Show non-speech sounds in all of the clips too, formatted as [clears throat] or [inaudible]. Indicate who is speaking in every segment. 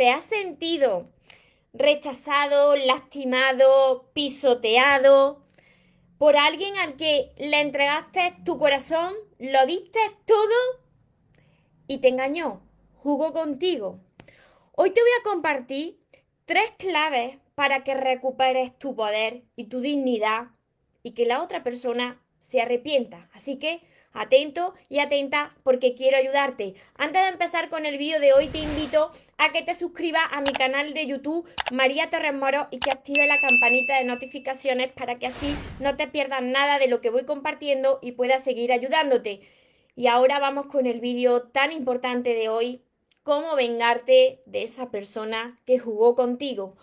Speaker 1: ¿Te has sentido rechazado, lastimado, pisoteado por alguien al que le entregaste tu corazón, lo diste todo y te engañó, jugó contigo? Hoy te voy a compartir tres claves para que recuperes tu poder y tu dignidad y que la otra persona se arrepienta. Así que atento y atenta porque quiero ayudarte. Antes de empezar con el vídeo de hoy te invito a que te suscribas a mi canal de YouTube María Torres Moro y que active la campanita de notificaciones para que así no te pierdas nada de lo que voy compartiendo y puedas seguir ayudándote. Y ahora vamos con el vídeo tan importante de hoy, cómo vengarte de esa persona que jugó contigo.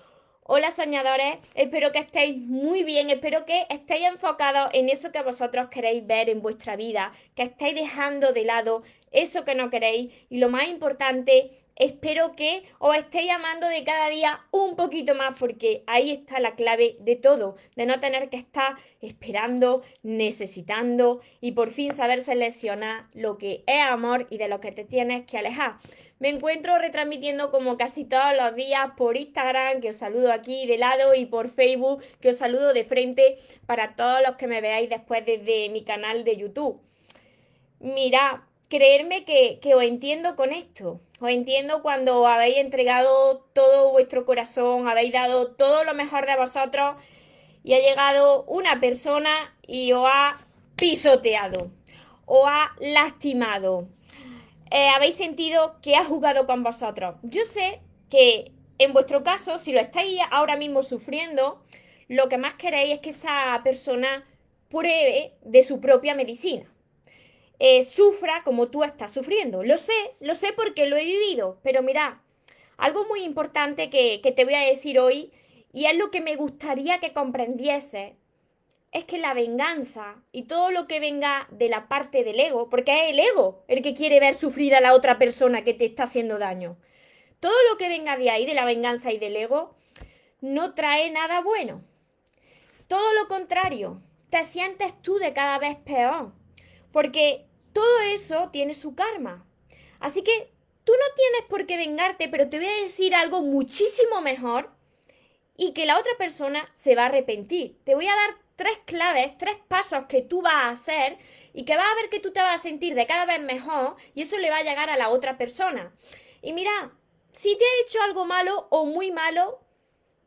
Speaker 1: Hola soñadores, espero que estéis muy bien, espero que estéis enfocados en eso que vosotros queréis ver en vuestra vida, que estéis dejando de lado eso que no queréis. Y lo más importante, espero que os estéis amando de cada día un poquito más porque ahí está la clave de todo, de no tener que estar esperando, necesitando y por fin saber seleccionar lo que es amor y de lo que te tienes que alejar. Me encuentro retransmitiendo como casi todos los días por Instagram, que os saludo aquí de lado, y por Facebook, que os saludo de frente para todos los que me veáis después desde mi canal de YouTube. Mira, creerme que, que os entiendo con esto. Os entiendo cuando habéis entregado todo vuestro corazón, habéis dado todo lo mejor de vosotros y ha llegado una persona y os ha pisoteado, os ha lastimado, eh, habéis sentido que ha jugado con vosotros. Yo sé que en vuestro caso, si lo estáis ahora mismo sufriendo, lo que más queréis es que esa persona pruebe de su propia medicina. Eh, sufra como tú estás sufriendo. Lo sé, lo sé porque lo he vivido, pero mira, algo muy importante que, que te voy a decir hoy y es lo que me gustaría que comprendiese es que la venganza y todo lo que venga de la parte del ego, porque es el ego el que quiere ver sufrir a la otra persona que te está haciendo daño, todo lo que venga de ahí, de la venganza y del ego, no trae nada bueno. Todo lo contrario, te sientes tú de cada vez peor, porque todo eso tiene su karma. Así que tú no tienes por qué vengarte, pero te voy a decir algo muchísimo mejor y que la otra persona se va a arrepentir. Te voy a dar tres claves, tres pasos que tú vas a hacer y que vas a ver que tú te vas a sentir de cada vez mejor y eso le va a llegar a la otra persona. Y mira, si te ha hecho algo malo o muy malo,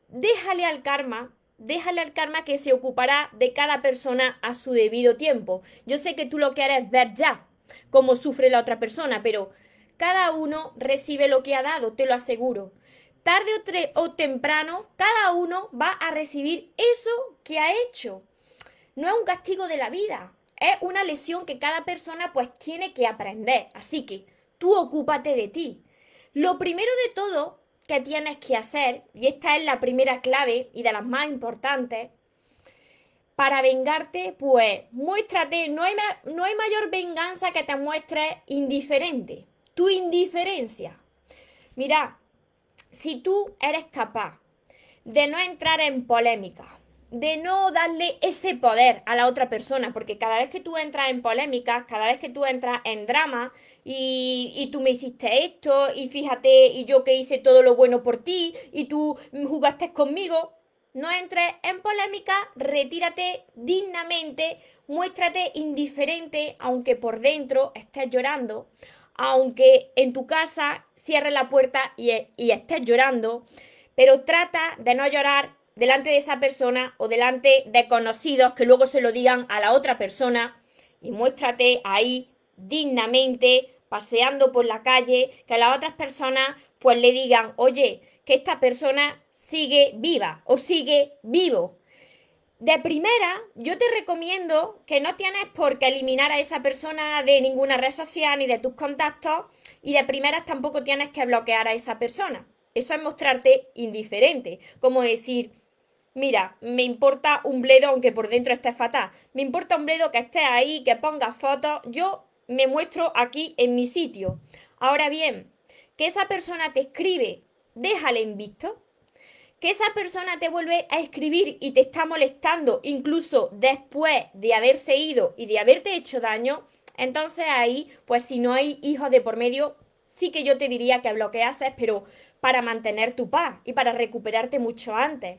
Speaker 1: déjale al karma, déjale al karma que se ocupará de cada persona a su debido tiempo. Yo sé que tú lo quieres ver ya, cómo sufre la otra persona, pero cada uno recibe lo que ha dado, te lo aseguro tarde o, temprano, cada uno va a recibir eso que ha hecho. No es un castigo de la vida, es una lesión que cada persona pues tiene que aprender. Así que tú ocúpate de ti. Lo primero de todo que tienes que hacer, y esta es la primera clave y de las más importantes, para vengarte, pues muéstrate, no hay, no hay mayor venganza que te muestres indiferente, tu indiferencia. Mira, si tú eres capaz de no entrar en polémica, de no darle ese poder a la otra persona, porque cada vez que tú entras en polémicas, cada vez que tú entras en drama y, y, tú me hiciste esto y fíjate y yo que hice todo lo bueno por ti y tú jugaste conmigo, no entres en polémica, retírate dignamente, muéstrate indiferente aunque por dentro estés llorando, aunque en tu casa cierres la puerta y, y estés llorando, pero trata de no llorar delante de esa persona o delante de conocidos que luego se lo digan a la otra persona y muéstrate ahí dignamente paseando por la calle, que a las otras personas pues le digan, oye, que esta persona sigue viva o sigue vivo de primera, yo te recomiendo que no tienes por qué eliminar a esa persona de ninguna red social ni de tus contactos y de primeras tampoco tienes que bloquear a esa persona. Eso es mostrarte indiferente, como decir, mira, me importa un bledo aunque por dentro esté fatal, me importa un bledo que esté ahí, que pongas fotos, yo me muestro aquí en mi sitio. Ahora bien, que esa persona te escribe, déjale en que esa persona te vuelve a escribir y te está molestando incluso después de haberse ido y de haberte hecho daño, entonces ahí, pues si no hay hijos de por medio, sí que yo te diría que bloqueases, pero para mantener tu paz y para recuperarte mucho antes.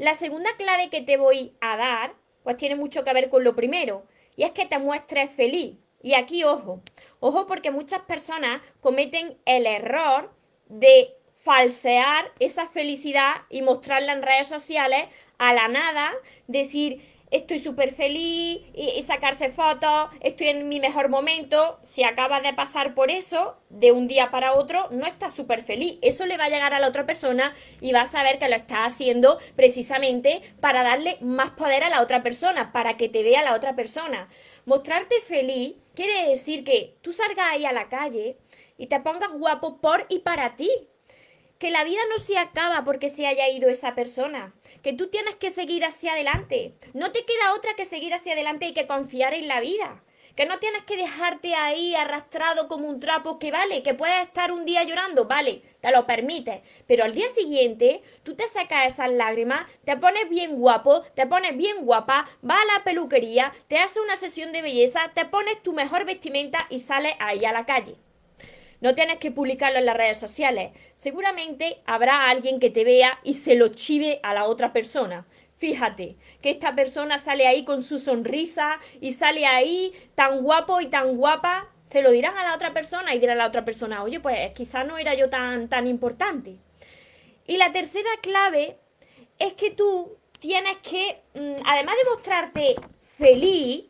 Speaker 1: La segunda clave que te voy a dar, pues tiene mucho que ver con lo primero, y es que te muestres feliz. Y aquí, ojo, ojo porque muchas personas cometen el error de falsear esa felicidad y mostrarla en redes sociales a la nada, decir, estoy súper feliz y, sacarse fotos, estoy en mi mejor momento. Si acabas de pasar por eso, de un día para otro, no estás súper feliz. Eso le va a llegar a la otra persona y vas a saber que lo estás haciendo precisamente para darle más poder a la otra persona, para que te vea la otra persona. Mostrarte feliz quiere decir que tú salgas ahí a la calle y te pongas guapo por y para ti que la vida no se acaba porque se haya ido esa persona, que tú tienes que seguir hacia adelante. No te queda otra que seguir hacia adelante y que confiar en la vida. Que no tienes que dejarte ahí arrastrado como un trapo, que vale, que puedes estar un día llorando, vale, te lo permite. Pero al día siguiente, tú te sacas esas lágrimas, te pones bien guapo, te pones bien guapa, vas a la peluquería, te haces una sesión de belleza, te pones tu mejor vestimenta y sales ahí a la calle. No tienes que publicarlo en las redes sociales. Seguramente habrá alguien que te vea y se lo chive a la otra persona. Fíjate que esta persona sale ahí con su sonrisa y sale ahí tan guapo y tan guapa. Se lo dirán a la otra persona y dirá a la otra persona, oye, pues quizás no era yo tan, tan importante. Y la tercera clave es que tú tienes que, mm, además de mostrarte feliz,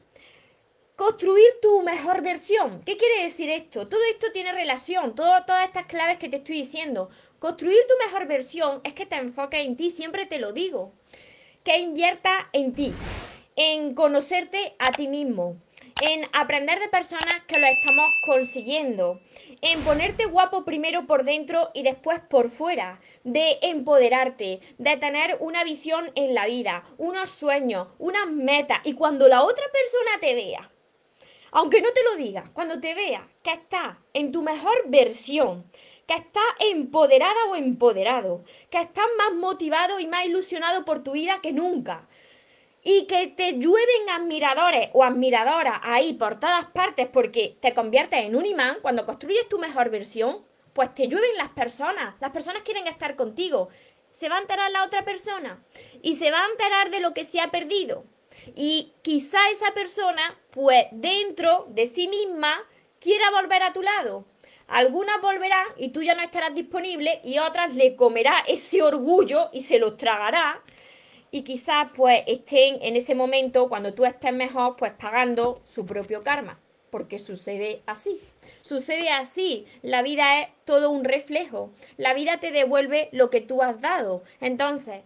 Speaker 1: construir tu mejor versión. ¿Qué quiere decir esto? Todo esto tiene relación, todas estas claves que te estoy diciendo. Construir tu mejor versión es que te enfoques en ti, siempre te lo digo. Que invierta en ti, en conocerte a ti mismo, en aprender de personas que lo estamos consiguiendo, en ponerte guapo primero por dentro y después por fuera, de empoderarte, de tener una visión en la vida, unos sueños, unas metas y cuando la otra persona te vea aunque no te lo diga, cuando te vea que estás en tu mejor versión, que estás empoderada o empoderado, que estás más motivado y más ilusionado por tu vida que nunca, y que te llueven admiradores o admiradoras ahí por todas partes porque te conviertes en un imán, cuando construyes tu mejor versión, pues te llueven las personas, las personas quieren estar contigo. Se va a enterar la otra persona y se va a enterar de lo que se ha perdido. Y quizá esa persona, pues dentro de sí misma, quiera volver a tu lado. Algunas volverán y tú ya no estarás disponible y otras le comerá ese orgullo y se los tragará. Y quizás pues estén en ese momento, cuando tú estés mejor, pues pagando su propio karma. Porque sucede así. Sucede así. La vida es todo un reflejo. La vida te devuelve lo que tú has dado. Entonces,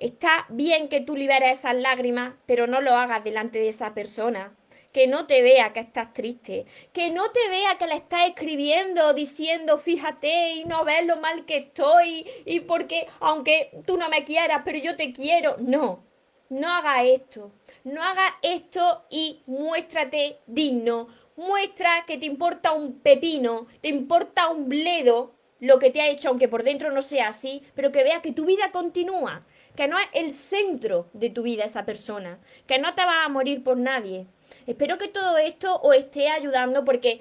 Speaker 1: Está bien que tú liberes esas lágrimas, pero no lo hagas delante de esa persona. Que no te vea que estás triste, que no te vea que le estás escribiendo diciendo fíjate y no ves lo mal que estoy y porque aunque tú no me quieras, pero yo te quiero. No, no hagas esto, no hagas esto y muéstrate digno, muestra que te importa un pepino, te importa un bledo lo que te ha hecho, aunque por dentro no sea así, pero que vea que tu vida continúa, que no es el centro de tu vida esa persona, que no te vas a morir por nadie. Espero que todo esto os esté ayudando porque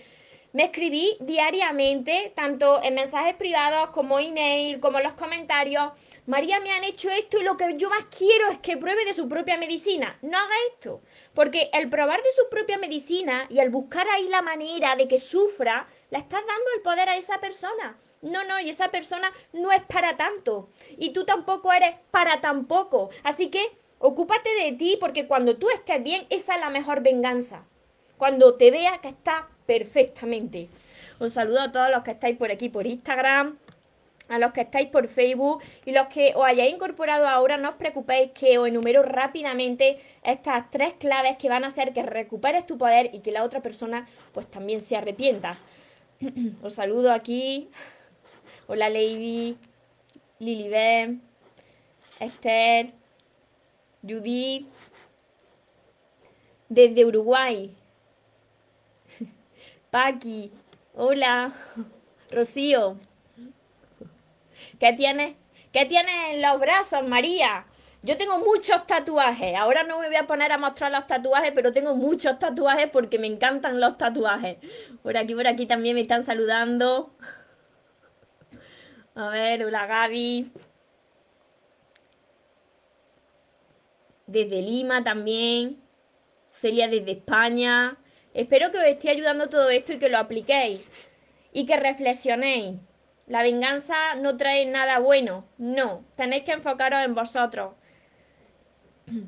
Speaker 1: me escribí diariamente, tanto en mensajes privados como email, como en los comentarios. María, me han hecho esto y lo que yo más quiero es que pruebe de su propia medicina. No haga esto, porque el probar de su propia medicina y el buscar ahí la manera de que sufra, le estás dando el poder a esa persona. No, no, y esa persona no es para tanto. Y tú tampoco eres para tampoco. Así que ocúpate de ti porque cuando tú estés bien, esa es la mejor venganza. Cuando te vea que está perfectamente. Un saludo a todos los que estáis por aquí por Instagram, a los que estáis por Facebook y los que os hayáis incorporado ahora, no os preocupéis que os enumero rápidamente estas tres claves que van a hacer que recuperes tu poder y que la otra persona pues también se arrepienta. [clears throat] os saludo aquí. Hola Lady, Lilibet, Esther, Judy, desde Uruguay. Paqui, hola, Rocío. ¿Qué tienes? ¿Qué tienes en los brazos, María? Yo tengo muchos tatuajes. Ahora no me voy a poner a mostrar los tatuajes, pero tengo muchos tatuajes porque me encantan los tatuajes. Por aquí, por aquí también me están saludando. A ver, hola Gaby. Desde Lima también. Celia desde España. Espero que os esté ayudando todo esto y que lo apliquéis. Y que reflexionéis. La venganza no trae nada bueno. No. Tenéis que enfocaros en vosotros.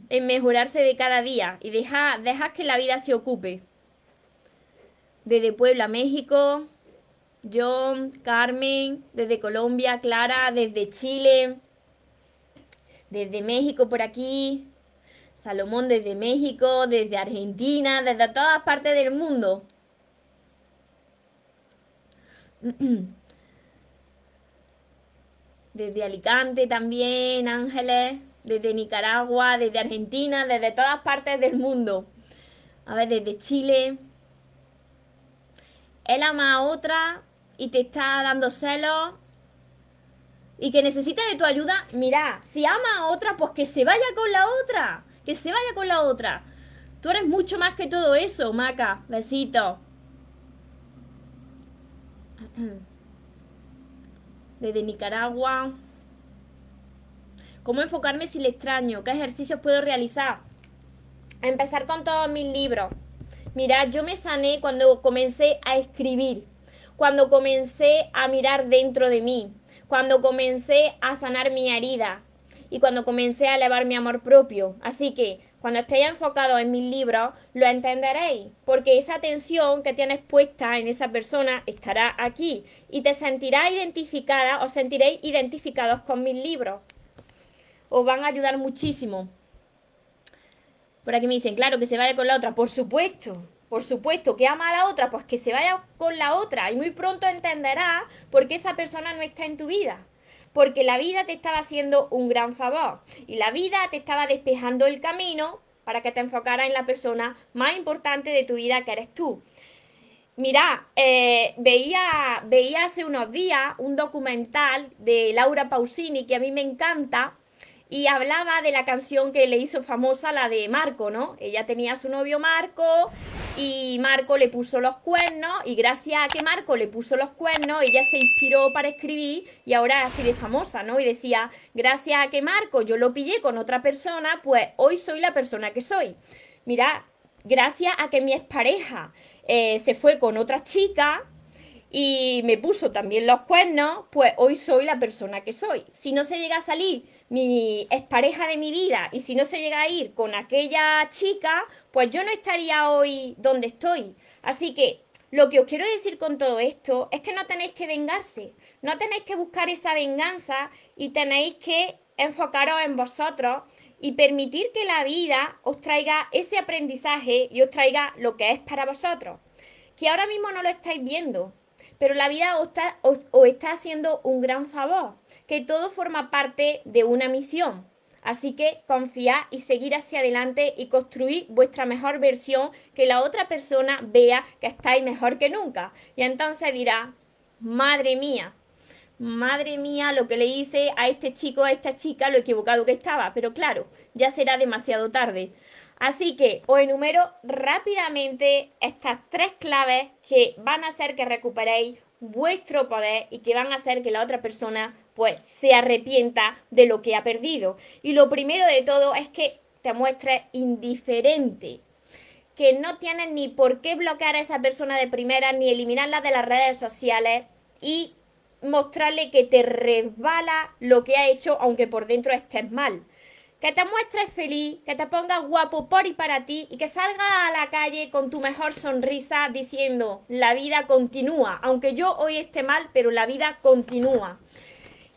Speaker 1: En mejorarse de cada día. Y dejad, que la vida se ocupe. Desde Puebla, México. John, Carmen, desde Colombia, Clara, desde Chile, desde México por aquí, Salomón desde México, desde Argentina, desde todas partes del mundo. [clears throat] Desde Alicante también, Ángeles, desde Nicaragua, desde Argentina, desde todas partes del mundo. A ver, desde Chile. Él ama a otra y te está dando celos y que necesita de tu ayuda, mira, si ama a otra, pues que se vaya con la otra, que se vaya con la otra. Tú eres mucho más que todo eso, Maca. Besito. [clears throat] Desde Nicaragua. ¿Cómo enfocarme si le extraño? ¿Qué ejercicios puedo realizar? Empezar con todos mis libros. Mira, yo me sané cuando comencé a escribir cuando comencé a mirar dentro de mí, cuando comencé a sanar mi herida y cuando comencé a elevar mi amor propio. Así que cuando estéis enfocados en mis libros, lo entenderéis, porque esa atención que tienes puesta en esa persona estará aquí y te sentirás identificada, os sentiréis identificados con mis libros. Os van a ayudar muchísimo. Por aquí me dicen, claro, que se vaya con la otra. Por supuesto, por supuesto, que ama a la otra, pues que se vaya con la otra y muy pronto entenderá por qué esa persona no está en tu vida. Porque la vida te estaba haciendo un gran favor y la vida te estaba despejando el camino para que te enfocara en la persona más importante de tu vida que eres tú. Mira, eh, veía, veía hace unos días un documental de Laura Pausini que a mí me encanta y hablaba de la canción que le hizo famosa, la de Marco, ¿no? Ella tenía a su novio Marco y Marco le puso los cuernos y gracias a que Marco le puso los cuernos, ella se inspiró para escribir y ahora es así de famosa, ¿no? Y decía, gracias a que Marco yo lo pillé con otra persona, pues hoy soy la persona que soy. Mira, gracias a que mi expareja eh, se fue con otra chica, y me puso también los cuernos, pues hoy soy la persona que soy. Si no se llega a salir mi expareja de mi vida y si no se llega a ir con aquella chica, pues yo no estaría hoy donde estoy. Así que lo que os quiero decir con todo esto es que no tenéis que vengarse, no tenéis que buscar esa venganza y tenéis que enfocaros en vosotros y permitir que la vida os traiga ese aprendizaje y os traiga lo que es para vosotros. Que ahora mismo no lo estáis viendo, pero la vida os está, está haciendo un gran favor, que todo forma parte de una misión. Así que confiad y seguir hacia adelante y construir vuestra mejor versión, que la otra persona vea que estáis mejor que nunca. Y entonces dirá, madre mía, madre mía, lo que le hice a este chico, a esta chica, lo equivocado que estaba. Pero claro, ya será demasiado tarde. Así que os enumero rápidamente estas tres claves que van a hacer que recuperéis vuestro poder y que van a hacer que la otra persona pues se arrepienta de lo que ha perdido. Y lo primero de todo es que te muestres indiferente, que no tienes ni por qué bloquear a esa persona de primera ni eliminarla de las redes sociales y mostrarle que te resbala lo que ha hecho aunque por dentro estés mal que te muestres feliz, que te pongas guapo por y para ti y que salgas a la calle con tu mejor sonrisa diciendo, la vida continúa, aunque yo hoy esté mal, pero la vida continúa.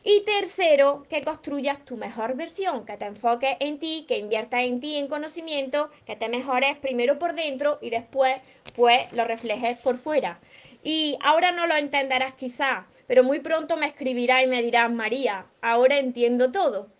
Speaker 1: Y tercero, que construyas tu mejor versión, que te enfoques en ti, que inviertas en ti en conocimiento, que te mejores primero por dentro y después pues lo reflejes por fuera. Y ahora no lo entenderás quizá, pero muy pronto me escribirás y me dirás, María, ahora entiendo todo.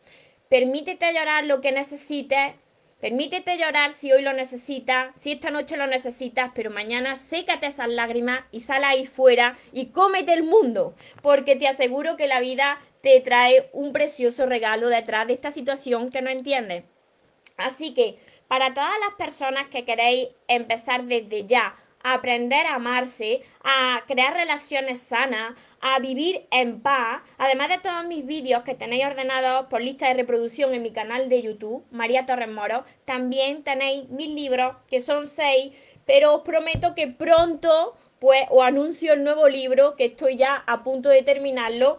Speaker 1: Permítete llorar lo que necesites, Permítete llorar si hoy lo necesitas, si esta noche lo necesitas, pero mañana sécate esas lágrimas y sal ahí fuera y cómete el mundo, porque te aseguro que la vida te trae un precioso regalo detrás de esta situación que no entiendes. Así que, para todas las personas que queréis empezar desde ya aprender a amarse, a crear relaciones sanas, a vivir en paz. Además de todos mis vídeos que tenéis ordenados por lista de reproducción en mi canal de YouTube, María Torres Moro, también tenéis mis libros, que son seis, pero os prometo que pronto pues os anuncio el nuevo libro, que estoy ya a punto de terminarlo,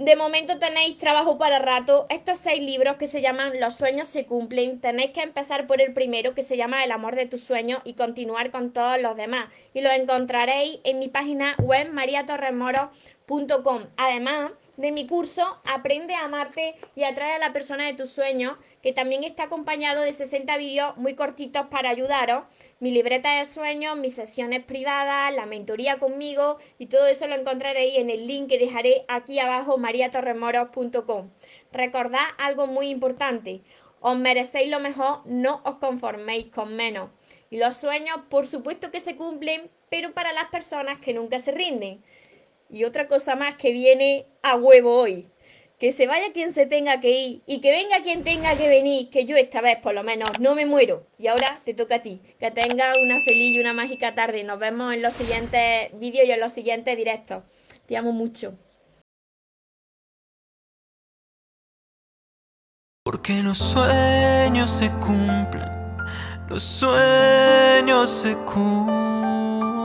Speaker 1: de momento tenéis trabajo para rato. Estos seis libros que se llaman Los sueños se cumplen. Tenéis que empezar por el primero que se llama El amor de tus sueños y continuar con todos los demás. Y los encontraréis en mi página web mariatorremoro.com. Además, de mi curso Aprende a amarte y atrae a la persona de tus sueños, que también está acompañado de 60 vídeos muy cortitos para ayudaros, mi libreta de sueños, mis sesiones privadas, la mentoría conmigo y todo eso lo encontraréis en el link que dejaré aquí abajo mariatorremoros.com. Recordad algo muy importante, os merecéis lo mejor, no os conforméis con menos. Y los sueños, por supuesto que se cumplen, pero para las personas que nunca se rinden. Y otra cosa más que viene a huevo hoy. Que se vaya quien se tenga que ir y que venga quien tenga que venir, que yo esta vez por lo menos no me muero. Y ahora te toca a ti. Que tengas una feliz y una mágica tarde. Nos vemos en los siguientes vídeos y en los siguientes directos. Te amo mucho.
Speaker 2: Porque los sueños se cumplen, los sueños se cumplen.